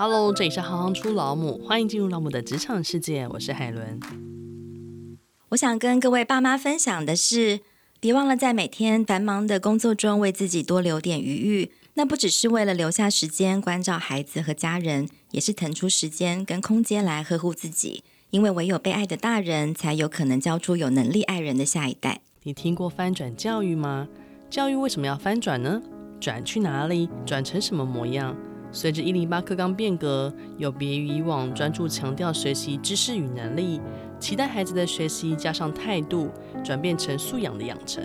Hello，这里是行行出老母，欢迎进入老母的职场世界，我是海伦。我想跟各位爸妈分享的是，别忘了在每天繁忙的工作中为自己多留点余裕。那不只是为了留下时间关照孩子和家人，也是腾出时间跟空间来呵护自己。因为唯有被爱的大人，才有可能教出有能力爱人的下一代。你听过翻转教育吗？教育为什么要翻转呢？转去哪里？转成什么模样？随着一零八课纲变革，有别于以往专注强调学习知识与能力，期待孩子的学习加上态度，转变成素养的养成。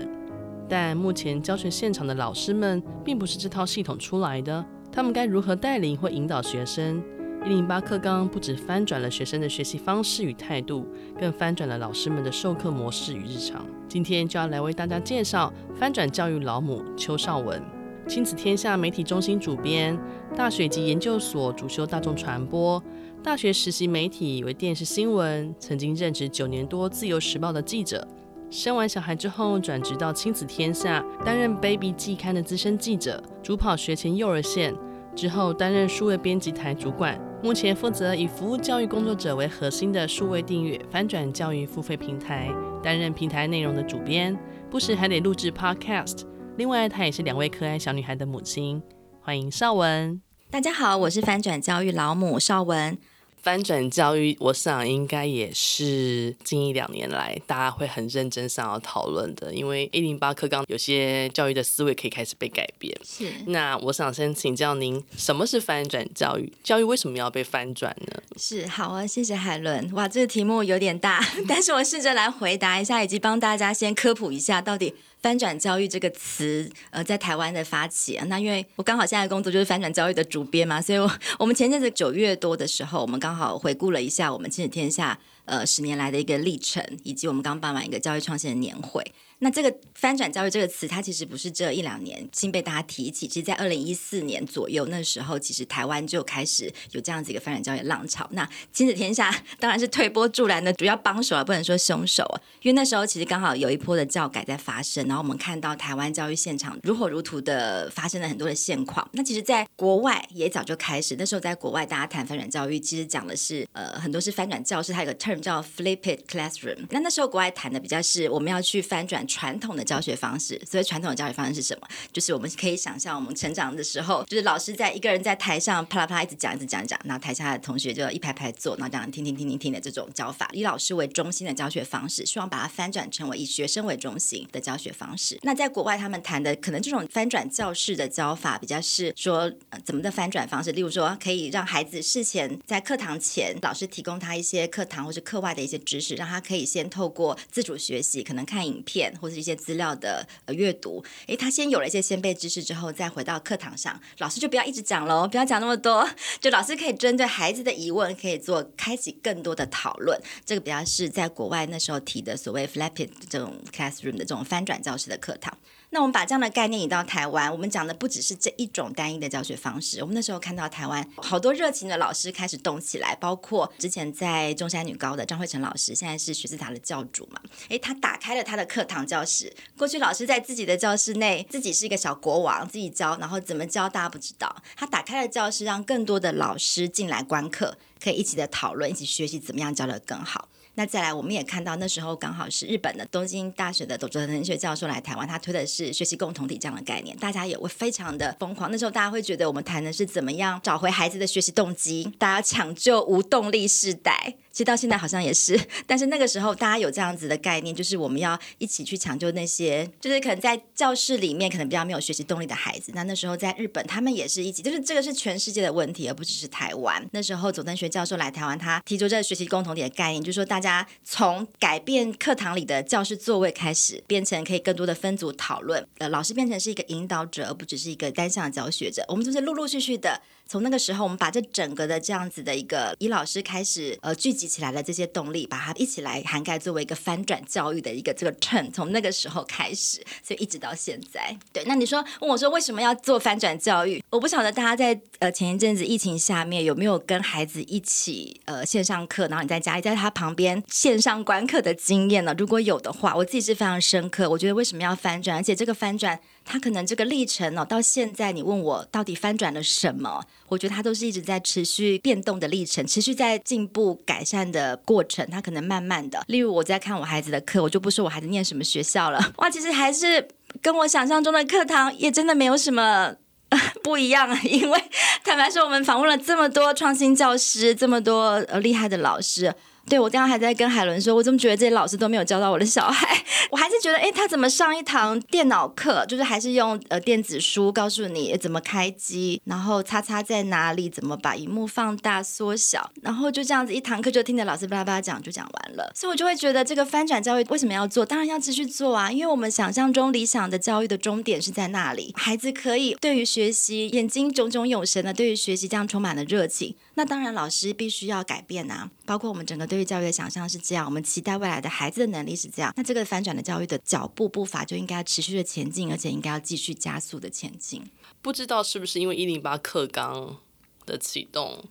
但目前教学现场的老师们并不是这套系统出来的，他们该如何带领或引导学生？一零八课纲不只翻转了学生的学习方式与态度，更翻转了老师们的授课模式与日常。今天就要来为大家介绍翻转教育老母邱少文，亲子天下媒体中心主编，大学及研究所主修大众传播，大学实习媒体为电视新闻，曾经任职九年多自由时报的记者。生完小孩之后转职到亲子天下，担任 Baby 季刊的资深记者，主跑学前幼儿线，之后担任数位编辑台主管。目前负责以服务教育工作者为核心的数位订阅翻转教育付费平台，担任平台内容的主编，不时还得录制 Podcast。另外，她也是两位可爱小女孩的母亲。欢迎邵文。大家好，我是翻转教育老母邵文。翻转教育，我想应该也是近一两年来大家会很认真想要讨论的，因为一零八课纲有些教育的思维可以开始被改变。是，那我想先请教您，什么是翻转教育？教育为什么要被翻转呢？是，好啊，谢谢海伦。哇，这个题目有点大，但是我试着来回答一下，以及帮大家先科普一下到底。翻转教育这个词，呃，在台湾的发起啊，那因为我刚好现在工作就是翻转教育的主编嘛，所以我我们前阵子九月多的时候，我们刚好回顾了一下我们亲子天下呃十年来的一个历程，以及我们刚办完一个教育创新的年会。那这个翻转教育这个词，它其实不是这一两年新被大家提起。其实，在二零一四年左右，那时候其实台湾就开始有这样子一个翻转教育浪潮。那亲子天下当然是推波助澜的主要帮手啊，不能说凶手啊。因为那时候其实刚好有一波的教改在发生，然后我们看到台湾教育现场如火如荼的发生了很多的现况。那其实，在国外也早就开始。那时候在国外，大家谈翻转教育，其实讲的是呃很多是翻转教室，它有个特叫 flipped classroom。那那时候国外谈的比较是我们要去翻转。传统的教学方式，所以传统的教学方式是什么？就是我们可以想象，我们成长的时候，就是老师在一个人在台上啪啦啪啦一直讲，一直讲讲，然后台下的同学就一排排坐，然后这样听听听听听的这种教法，以老师为中心的教学方式，希望把它翻转成为以学生为中心的教学方式。那在国外，他们谈的可能这种翻转教室的教法，比较是说、怎么的翻转方式，例如说可以让孩子事前在课堂前，老师提供他一些课堂或者课外的一些知识，让他可以先透过自主学习，可能看影片。或是一些资料的呃阅读，诶，他先有了一些先备知识之后，再回到课堂上，老师就不要一直讲喽，不要讲那么多，就老师可以针对孩子的疑问，可以做开启更多的讨论。这个比较是在国外那时候提的所谓 flipped 这种 classroom 的这种翻转教室的课堂。那我们把这样的概念引到台湾，我们讲的不只是这一种单一的教学方式。我们那时候看到台湾好多热情的老师开始动起来，包括之前在中山女高的张慧成老师，现在是学思达的教主嘛。诶，他打开了他的课堂教室。过去老师在自己的教室内，自己是一个小国王，自己教，然后怎么教大家不知道。他打开了教室，让更多的老师进来观课，可以一起的讨论，一起学习怎么样教得更好。那再来，我们也看到那时候刚好是日本的东京大学的佐藤能学教授来台湾，他推的是学习共同体这样的概念，大家也会非常的疯狂。那时候大家会觉得我们谈的是怎么样找回孩子的学习动机，大家抢救无动力世代。其实到现在好像也是，但是那个时候大家有这样子的概念，就是我们要一起去抢救那些，就是可能在教室里面可能比较没有学习动力的孩子。那那时候在日本，他们也是一起，就是这个是全世界的问题，而不只是台湾。那时候佐藤学教授来台湾，他提出这个学习共同体的概念，就是说大家从改变课堂里的教室座位开始，变成可以更多的分组讨论，呃，老师变成是一个引导者，而不只是一个单向的教学者。我们就是陆陆续续的。从那个时候，我们把这整个的这样子的一个以老师开始呃聚集起来的这些动力，把它一起来涵盖作为一个翻转教育的一个这个 turn，从那个时候开始，所以一直到现在。对，那你说问我说为什么要做翻转教育？我不晓得大家在呃前一阵子疫情下面有没有跟孩子一起呃线上课，然后你在家里在他旁边线上观课的经验呢？如果有的话，我自己是非常深刻。我觉得为什么要翻转？而且这个翻转。他可能这个历程哦，到现在你问我到底翻转了什么，我觉得他都是一直在持续变动的历程，持续在进步改善的过程。他可能慢慢的，例如我在看我孩子的课，我就不说我孩子念什么学校了，哇，其实还是跟我想象中的课堂也真的没有什么 不一样，因为 坦白说，我们访问了这么多创新教师，这么多呃厉害的老师。对，我刚刚还在跟海伦说，我怎么觉得这些老师都没有教到我的小孩？我还是觉得，哎，他怎么上一堂电脑课，就是还是用呃电子书告诉你怎么开机，然后叉叉在哪里，怎么把荧幕放大缩小，然后就这样子一堂课就听着老师巴拉巴拉讲就讲完了。所以我就会觉得，这个翻转教育为什么要做？当然要继续做啊，因为我们想象中理想的教育的终点是在那里，孩子可以对于学习眼睛炯炯有神的，对于学习这样充满了热情。那当然，老师必须要改变啊，包括我们整个对于教育的想象是这样，我们期待未来的孩子的能力是这样。那这个翻转的教育的脚步步伐就应该持续的前进，而且应该要继续加速的前进。不知道是不是因为一零八课纲的启动，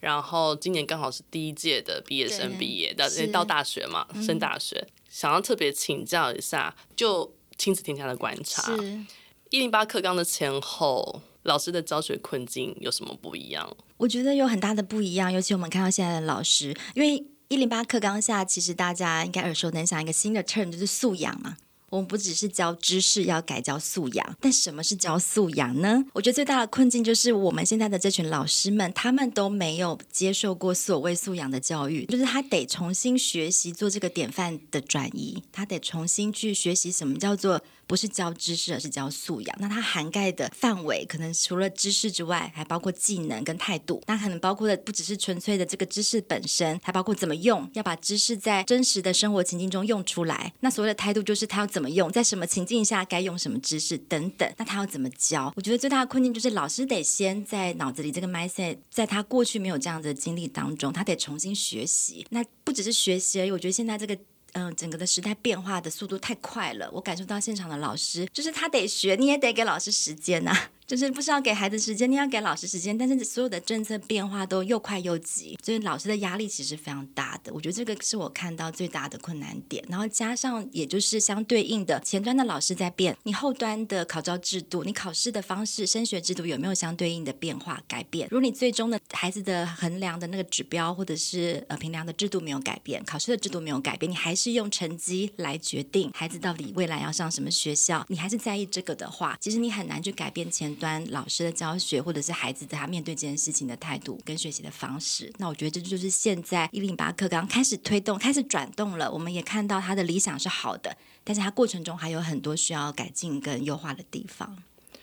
然后今年刚好是第一届的毕业生毕业到到大学嘛，升大学，嗯、想要特别请教一下，就亲子天下的观察，一零八课纲的前后。老师的教学困境有什么不一样？我觉得有很大的不一样，尤其我们看到现在的老师，因为一零八课纲下，其实大家应该耳熟能详一个新的 term 就是素养嘛。我们不只是教知识，要改教素养。但什么是教素养呢？我觉得最大的困境就是我们现在的这群老师们，他们都没有接受过所谓素养的教育，就是他得重新学习做这个典范的转移，他得重新去学习什么叫做。不是教知识，而是教素养。那它涵盖的范围，可能除了知识之外，还包括技能跟态度。那可能包括的不只是纯粹的这个知识本身，还包括怎么用，要把知识在真实的生活情境中用出来。那所谓的态度，就是他要怎怎么用，在什么情境下该用什么知识等等。那他要怎么教？我觉得最大的困境就是老师得先在脑子里这个 mindset，在他过去没有这样的经历当中，他得重新学习。那不只是学习而已，我觉得现在这个。嗯，整个的时代变化的速度太快了，我感受到现场的老师，就是他得学，你也得给老师时间呐、啊。就是不是要给孩子时间，你要给老师时间，但是所有的政策变化都又快又急，所以老师的压力其实非常大的。我觉得这个是我看到最大的困难点。然后加上，也就是相对应的，前端的老师在变，你后端的考招制度，你考试的方式、升学制度有没有相对应的变化改变？如果你最终的孩子的衡量的那个指标或者是呃评量的制度没有改变，考试的制度没有改变，你还是用成绩来决定孩子到底未来要上什么学校，你还是在意这个的话，其实你很难去改变前端老师的教学，或者是孩子他面对这件事情的态度跟学习的方式，那我觉得这就是现在一零八课刚开始推动、开始转动了。我们也看到他的理想是好的，但是他过程中还有很多需要改进跟优化的地方。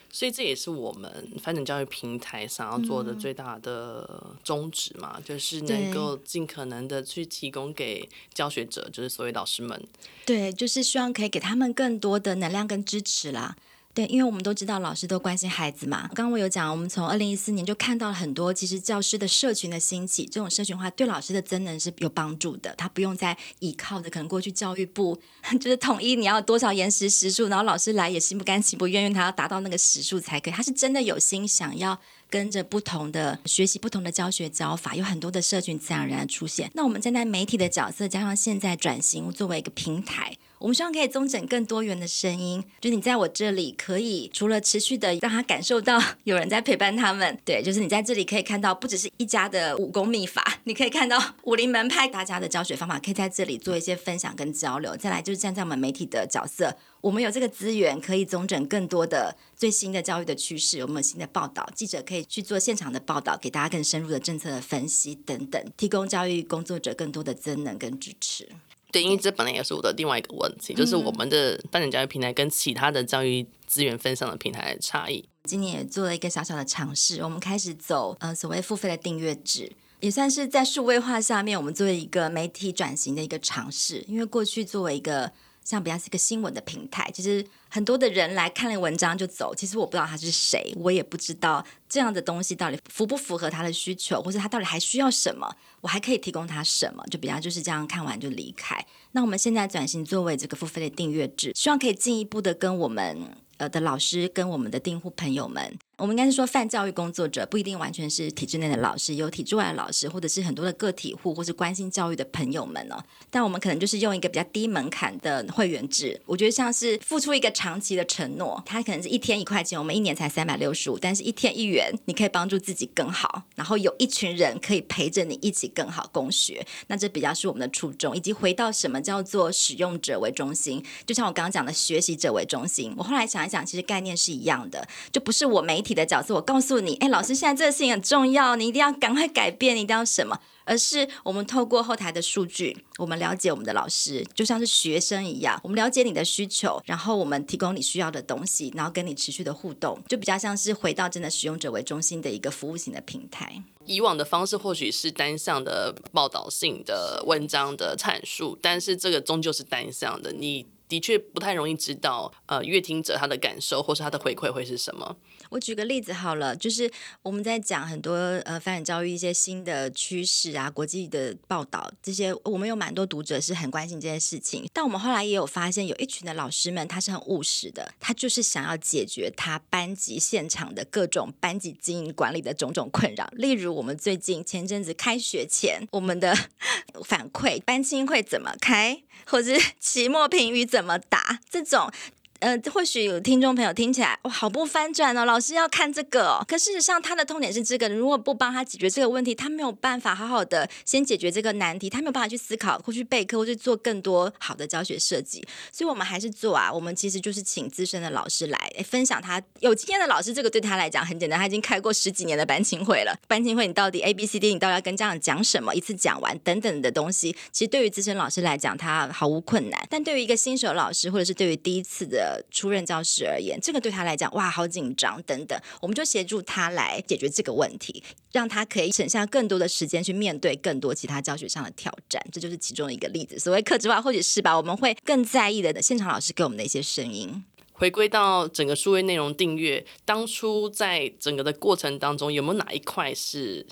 所以这也是我们翻转教育平台想要做的最大的宗旨嘛，嗯、就是能够尽可能的去提供给教学者，就是所谓老师们，对，就是希望可以给他们更多的能量跟支持啦。对，因为我们都知道老师都关心孩子嘛。刚刚我有讲，我们从二零一四年就看到了很多，其实教师的社群的兴起，这种社群化对老师的增能是有帮助的。他不用再依靠着可能过去教育部 就是统一你要多少延时时数，然后老师来也心不甘情不愿，因为他要达到那个时数才可以。他是真的有心想要跟着不同的学习、不同的教学教法，有很多的社群自然而然出现。那我们站在媒体的角色，加上现在转型作为一个平台。我们希望可以综整更多元的声音，就你在我这里可以除了持续的让他感受到有人在陪伴他们，对，就是你在这里可以看到不只是一家的武功秘法，你可以看到武林门派大家的教学方法，可以在这里做一些分享跟交流。再来就是站在我们媒体的角色，我们有这个资源可以综整更多的最新的教育的趋势，我们有新的报道，记者可以去做现场的报道，给大家更深入的政策的分析等等，提供教育工作者更多的增能跟支持。对，因为这本来也是我的另外一个问题，就是我们的半年教育平台跟其他的教育资源分享的平台的差异。今年也做了一个小小的尝试，我们开始走呃所谓付费的订阅制，也算是在数位化下面，我们作为一个媒体转型的一个尝试。因为过去作为一个像比较是一个新闻的平台，其实很多的人来看了文章就走，其实我不知道他是谁，我也不知道这样的东西到底符不符合他的需求，或者他到底还需要什么，我还可以提供他什么，就比较就是这样看完就离开。那我们现在转型作为这个付费的订阅制，希望可以进一步的跟我们呃的老师跟我们的订户朋友们我们应该是说，泛教育工作者不一定完全是体制内的老师，有体制外的老师，或者是很多的个体户，或是关心教育的朋友们哦。但我们可能就是用一个比较低门槛的会员制，我觉得像是付出一个长期的承诺，它可能是一天一块钱，我们一年才三百六十五，但是一天一元，你可以帮助自己更好，然后有一群人可以陪着你一起更好共学。那这比较是我们的初衷，以及回到什么叫做使用者为中心，就像我刚刚讲的学习者为中心。我后来想一想，其实概念是一样的，就不是我没体的角色，我告诉你，哎，老师现在这个事情很重要，你一定要赶快改变，你一定要什么？而是我们透过后台的数据，我们了解我们的老师，就像是学生一样，我们了解你的需求，然后我们提供你需要的东西，然后跟你持续的互动，就比较像是回到真的使用者为中心的一个服务型的平台。以往的方式或许是单向的报道性的文章的阐述，但是这个终究是单向的，你的确不太容易知道，呃，阅听者他的感受或是他的回馈会是什么。我举个例子好了，就是我们在讲很多呃发展教育一些新的趋势啊，国际的报道这些，我们有蛮多读者是很关心这些事情。但我们后来也有发现，有一群的老师们他是很务实的，他就是想要解决他班级现场的各种班级经营管理的种种困扰。例如，我们最近前阵子开学前，我们的 反馈班青会怎么开，或是期末评语怎怎么打这种。呃，或许有听众朋友听起来哇，好不翻转哦，老师要看这个哦。可事实上，他的痛点是这个，如果不帮他解决这个问题，他没有办法好好的先解决这个难题，他没有办法去思考或去备课或去做更多好的教学设计。所以，我们还是做啊，我们其实就是请资深的老师来分享他有经验的老师，这个对他来讲很简单，他已经开过十几年的班亲会了。班亲会，你到底 A B C D，你到底要跟家长讲什么，一次讲完等等的东西，其实对于资深老师来讲，他毫无困难。但对于一个新手老师，或者是对于第一次的初任教师而言，这个对他来讲，哇，好紧张等等，我们就协助他来解决这个问题，让他可以省下更多的时间去面对更多其他教学上的挑战。这就是其中的一个例子。所谓客制化，或许是吧，我们会更在意的现场老师给我们的一些声音。回归到整个数位内容订阅，当初在整个的过程当中，有没有哪一块是？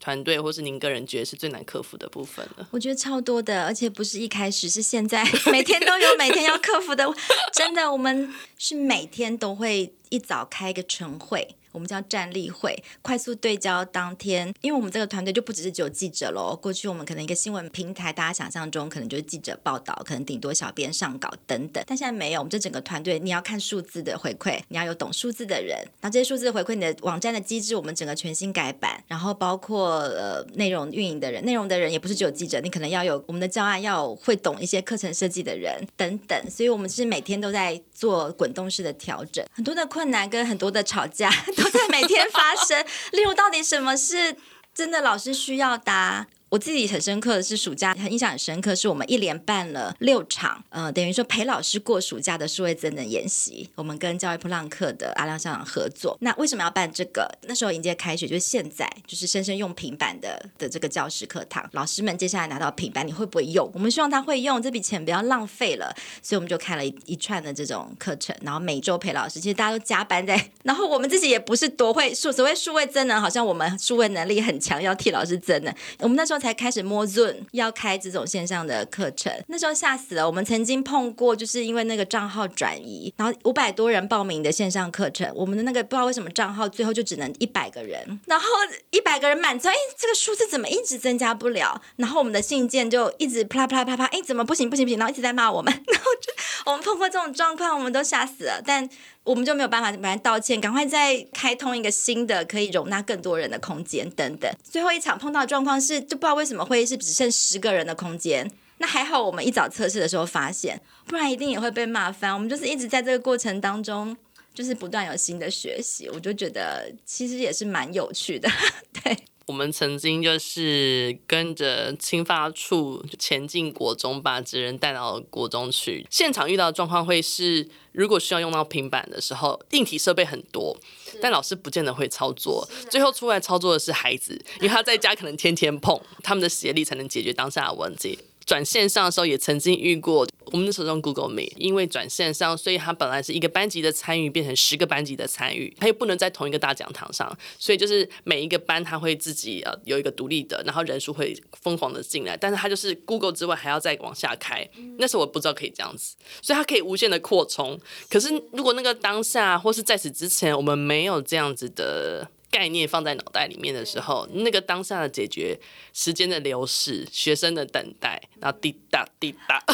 团队或是您个人觉得是最难克服的部分呢？我觉得超多的，而且不是一开始，是现在 每天都有每天要克服的。真的，我们是每天都会一早开一个晨会。我们叫站立会，快速对焦当天，因为我们这个团队就不只是只有记者喽。过去我们可能一个新闻平台，大家想象中可能就是记者报道，可能顶多小编上稿等等。但现在没有，我们这整个团队，你要看数字的回馈，你要有懂数字的人，然后这些数字的回馈，你的网站的机制，我们整个全新改版，然后包括呃内容运营的人，内容的人也不是只有记者，你可能要有我们的教案，要会懂一些课程设计的人等等。所以我们是每天都在做滚动式的调整，很多的困难跟很多的吵架。都在每天发生，例如到底什么是真的老师需要的？我自己很深刻的是暑假，很印象很深刻，是我们一连办了六场，呃，等于说陪老师过暑假的数位增能研习。我们跟教育普浪克的阿亮校长合作。那为什么要办这个？那时候迎接开学，就是现在，就是生生用平板的的这个教师课堂。老师们接下来拿到平板，你会不会用？我们希望他会用，这笔钱不要浪费了，所以我们就开了一一串的这种课程，然后每周陪老师。其实大家都加班在，然后我们自己也不是多会数，所谓数位增能，好像我们数位能力很强，要替老师增能。我们那时候。才开始摸 Zoom，要开这种线上的课程，那时候吓死了。我们曾经碰过，就是因为那个账号转移，然后五百多人报名的线上课程，我们的那个不知道为什么账号最后就只能一百个人，然后一百个人满足，哎，这个数字怎么一直增加不了？然后我们的信件就一直啪啪啪啪，哎，怎么不行不行不行？然后一直在骂我们，然后就我们碰过这种状况，我们都吓死了，但。我们就没有办法马上道歉，赶快再开通一个新的可以容纳更多人的空间等等。最后一场碰到状况是，就不知道为什么会议室只剩十个人的空间。那还好，我们一早测试的时候发现，不然一定也会被骂翻。我们就是一直在这个过程当中，就是不断有新的学习，我就觉得其实也是蛮有趣的，对。我们曾经就是跟着青发处前进国中，把职人带到国中去。现场遇到的状况会是，如果需要用到平板的时候，硬体设备很多，但老师不见得会操作。最后出来操作的是孩子，因为他在家可能天天碰，他们的协力才能解决当下的问题。转线上的时候也曾经遇过，我们那时候用 Google Meet，因为转线上，所以它本来是一个班级的参与变成十个班级的参与，他又不能在同一个大讲堂上，所以就是每一个班他会自己呃有一个独立的，然后人数会疯狂的进来，但是他就是 Google 之外还要再往下开，那时候我不知道可以这样子，所以它可以无限的扩充。可是如果那个当下或是在此之前，我们没有这样子的。概念放在脑袋里面的时候，那个当下的解决，时间的流逝，学生的等待，然后滴答滴答。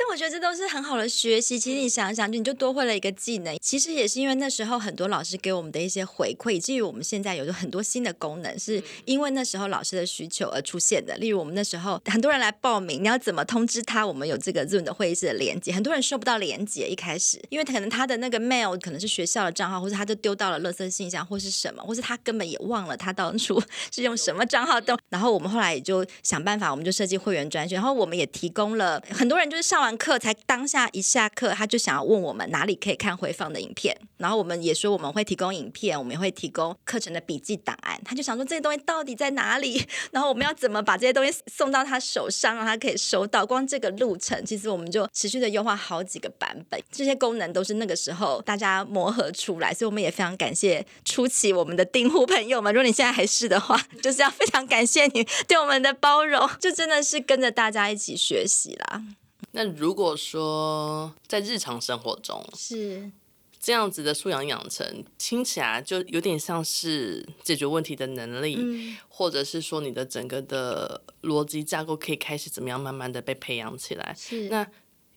但我觉得这都是很好的学习。其实你想想，就你就多会了一个技能。其实也是因为那时候很多老师给我们的一些回馈，以至于我们现在有很多新的功能，是因为那时候老师的需求而出现的。例如我们那时候很多人来报名，你要怎么通知他？我们有这个 Zoom 的会议室的连接，很多人收不到连接。一开始，因为他可能他的那个 mail 可能是学校的账号，或者他就丢到了垃圾信箱，或是什么，或是他根本也忘了他当初 是用什么账号登。然后我们后来也就想办法，我们就设计会员专区，然后我们也提供了很多人就是上完课才当。下一下课，他就想要问我们哪里可以看回放的影片，然后我们也说我们会提供影片，我们也会提供课程的笔记档案。他就想说这些东西到底在哪里？然后我们要怎么把这些东西送到他手上，让他可以收到？光这个路程，其实我们就持续的优化好几个版本。这些功能都是那个时候大家磨合出来，所以我们也非常感谢初期我们的订户朋友们。如果你现在还是的话，就是要非常感谢你对我们的包容，就真的是跟着大家一起学习啦。那如果说在日常生活中是这样子的素养养成，听起来就有点像是解决问题的能力，嗯、或者是说你的整个的逻辑架构可以开始怎么样慢慢的被培养起来。是那。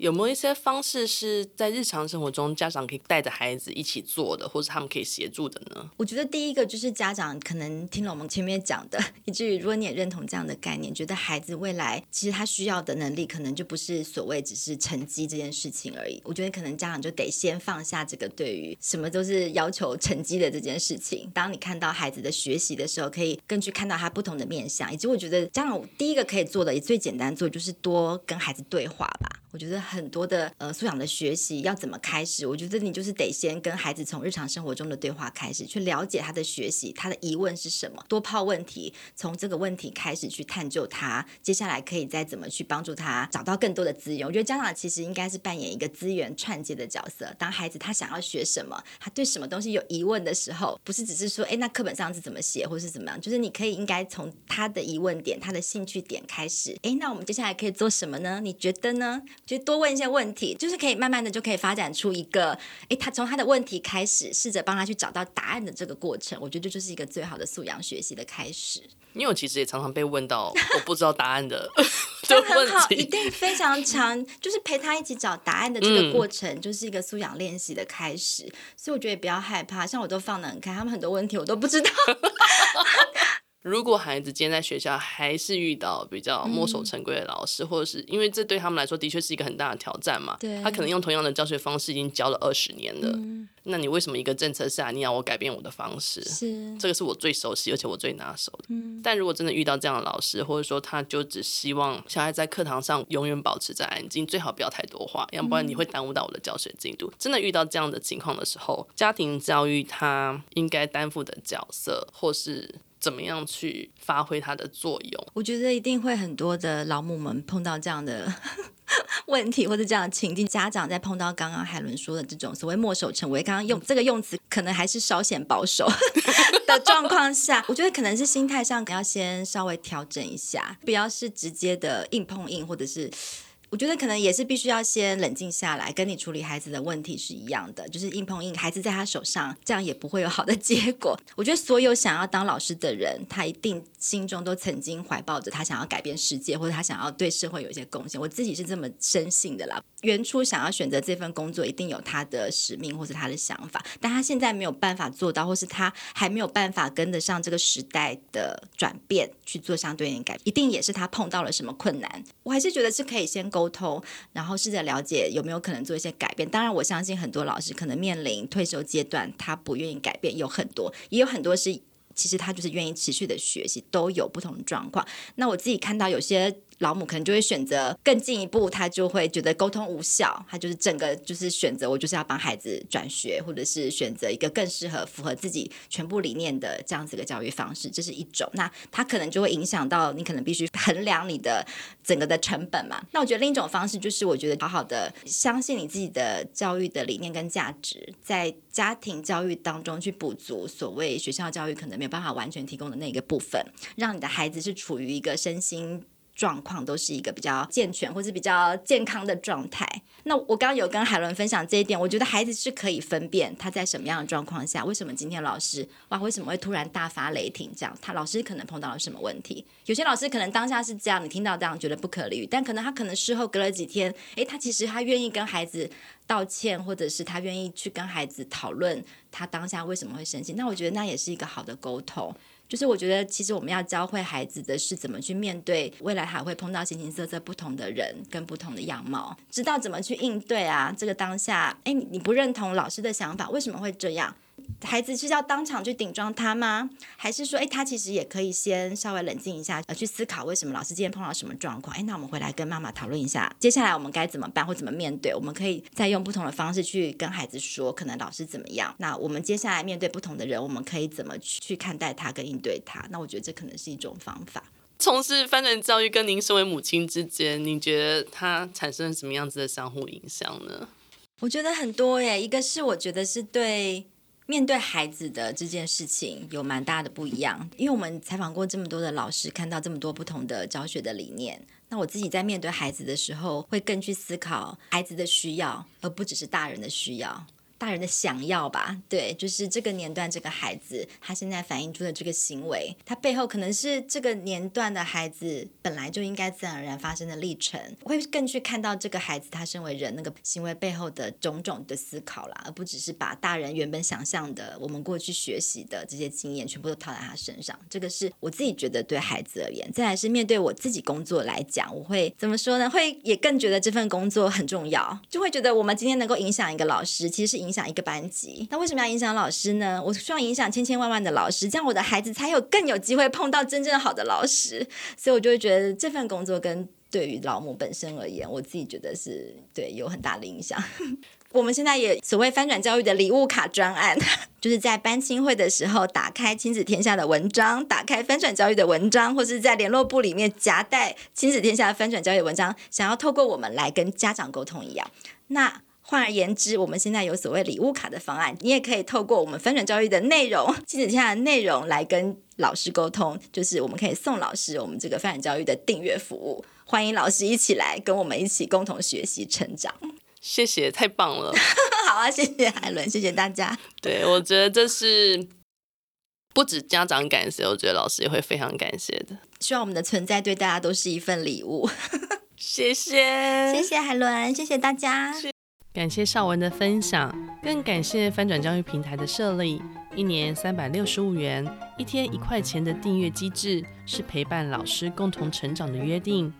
有没有一些方式是在日常生活中家长可以带着孩子一起做的，或者他们可以协助的呢？我觉得第一个就是家长可能听了我们前面讲的，以至于如果你也认同这样的概念，觉得孩子未来其实他需要的能力可能就不是所谓只是成绩这件事情而已。我觉得可能家长就得先放下这个对于什么都是要求成绩的这件事情。当你看到孩子的学习的时候，可以更去看到他不同的面相。以及我觉得家长第一个可以做的也最简单做，就是多跟孩子对话吧。我觉得很多的呃素养的学习要怎么开始？我觉得你就是得先跟孩子从日常生活中的对话开始，去了解他的学习，他的疑问是什么，多抛问题，从这个问题开始去探究他，接下来可以再怎么去帮助他找到更多的资源。我觉得家长其实应该是扮演一个资源串接的角色。当孩子他想要学什么，他对什么东西有疑问的时候，不是只是说，哎，那课本上是怎么写，或是怎么样，就是你可以应该从他的疑问点、他的兴趣点开始。哎，那我们接下来可以做什么呢？你觉得呢？就多问一些问题，就是可以慢慢的就可以发展出一个，诶，他从他的问题开始，试着帮他去找到答案的这个过程，我觉得这就是一个最好的素养学习的开始。因为我其实也常常被问到 我不知道答案的，就很好，一定非常强，就是陪他一起找答案的这个过程，就是一个素养练习的开始。嗯、所以我觉得也不要害怕，像我都放得很开，他们很多问题我都不知道。如果孩子今天在学校还是遇到比较墨守成规的老师，嗯、或者是因为这对他们来说的确是一个很大的挑战嘛？对，他可能用同样的教学方式已经教了二十年了。嗯、那你为什么一个政策下你要我改变我的方式？是这个是我最熟悉而且我最拿手的。嗯、但如果真的遇到这样的老师，或者说他就只希望小孩在课堂上永远保持在安静，最好不要太多话，要不然你会耽误到我的教学进度。嗯、真的遇到这样的情况的时候，家庭教育他应该担负的角色，或是。怎么样去发挥它的作用？我觉得一定会很多的老母们碰到这样的 问题，或者这样的情境。家长在碰到刚刚海伦说的这种所谓墨守成规，刚刚用这个用词可能还是稍显保守的状况下，我觉得可能是心态上要先稍微调整一下，不要是直接的硬碰硬，或者是。我觉得可能也是必须要先冷静下来，跟你处理孩子的问题是一样的，就是硬碰硬，孩子在他手上，这样也不会有好的结果。我觉得所有想要当老师的人，他一定心中都曾经怀抱着他想要改变世界，或者他想要对社会有一些贡献。我自己是这么深信的啦。原初想要选择这份工作，一定有他的使命或者他的想法，但他现在没有办法做到，或是他还没有办法跟得上这个时代的转变去做相对应改变，一定也是他碰到了什么困难。我还是觉得是可以先沟。沟通，然后试着了解有没有可能做一些改变。当然，我相信很多老师可能面临退休阶段，他不愿意改变，有很多，也有很多是其实他就是愿意持续的学习，都有不同的状况。那我自己看到有些。老母可能就会选择更进一步，他就会觉得沟通无效，他就是整个就是选择我就是要帮孩子转学，或者是选择一个更适合符合自己全部理念的这样子的教育方式，这是一种。那他可能就会影响到你，可能必须衡量你的整个的成本嘛。那我觉得另一种方式就是，我觉得好好的相信你自己的教育的理念跟价值，在家庭教育当中去补足所谓学校教育可能没有办法完全提供的那个部分，让你的孩子是处于一个身心。状况都是一个比较健全或是比较健康的状态。那我刚刚有跟海伦分享这一点，我觉得孩子是可以分辨他在什么样的状况下，为什么今天老师哇为什么会突然大发雷霆这样？他老师可能碰到了什么问题？有些老师可能当下是这样，你听到这样觉得不可理喻，但可能他可能事后隔了几天，诶，他其实他愿意跟孩子道歉，或者是他愿意去跟孩子讨论他当下为什么会生气。那我觉得那也是一个好的沟通。就是我觉得，其实我们要教会孩子的是怎么去面对未来还会碰到形形色色不同的人跟不同的样貌，知道怎么去应对啊。这个当下，哎，你不认同老师的想法，为什么会这样？孩子是要当场去顶撞他吗？还是说，哎，他其实也可以先稍微冷静一下，呃，去思考为什么老师今天碰到什么状况？哎，那我们回来跟妈妈讨论一下，接下来我们该怎么办或怎么面对？我们可以再用不同的方式去跟孩子说，可能老师怎么样？那我们接下来面对不同的人，我们可以怎么去去看待他跟应对他？那我觉得这可能是一种方法。从事翻转教育跟您身为母亲之间，您觉得它产生了什么样子的相互影响呢？我觉得很多耶，一个是我觉得是对。面对孩子的这件事情有蛮大的不一样，因为我们采访过这么多的老师，看到这么多不同的教学的理念。那我自己在面对孩子的时候，会更去思考孩子的需要，而不只是大人的需要。大人的想要吧，对，就是这个年段这个孩子，他现在反映出的这个行为，他背后可能是这个年段的孩子本来就应该自然而然发生的历程，会更去看到这个孩子他身为人那个行为背后的种种的思考啦，而不只是把大人原本想象的我们过去学习的这些经验全部都套在他身上。这个是我自己觉得对孩子而言，再来是面对我自己工作来讲，我会怎么说呢？会也更觉得这份工作很重要，就会觉得我们今天能够影响一个老师，其实是影。影响一个班级，那为什么要影响老师呢？我希望影响千千万万的老师，这样我的孩子才有更有机会碰到真正好的老师。所以，我就会觉得这份工作跟对于老母本身而言，我自己觉得是对有很大的影响。我们现在也所谓翻转教育的礼物卡专案，就是在班亲会的时候，打开亲子天下的文章，打开翻转教育的文章，或是在联络部里面夹带亲子天下的翻转教育文章，想要透过我们来跟家长沟通一样。那换而言之，我们现在有所谓礼物卡的方案，你也可以透过我们翻转教育的内容、亲子天下的内容来跟老师沟通，就是我们可以送老师我们这个翻转教育的订阅服务，欢迎老师一起来跟我们一起共同学习成长。谢谢，太棒了！好啊，谢谢海伦，谢谢大家。对，我觉得这是不止家长感谢，我觉得老师也会非常感谢的。希望我们的存在对大家都是一份礼物。谢谢，谢谢海伦，谢谢大家。感谢绍文的分享，更感谢翻转教育平台的设立。一年三百六十五元，一天一块钱的订阅机制，是陪伴老师共同成长的约定。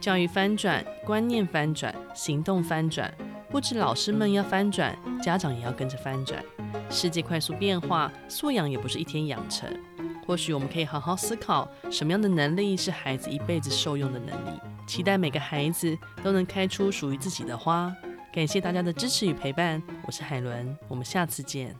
教育翻转，观念翻转，行动翻转。不止老师们要翻转，家长也要跟着翻转。世界快速变化，素养也不是一天养成。或许我们可以好好思考，什么样的能力是孩子一辈子受用的能力。期待每个孩子都能开出属于自己的花。感谢大家的支持与陪伴，我是海伦，我们下次见。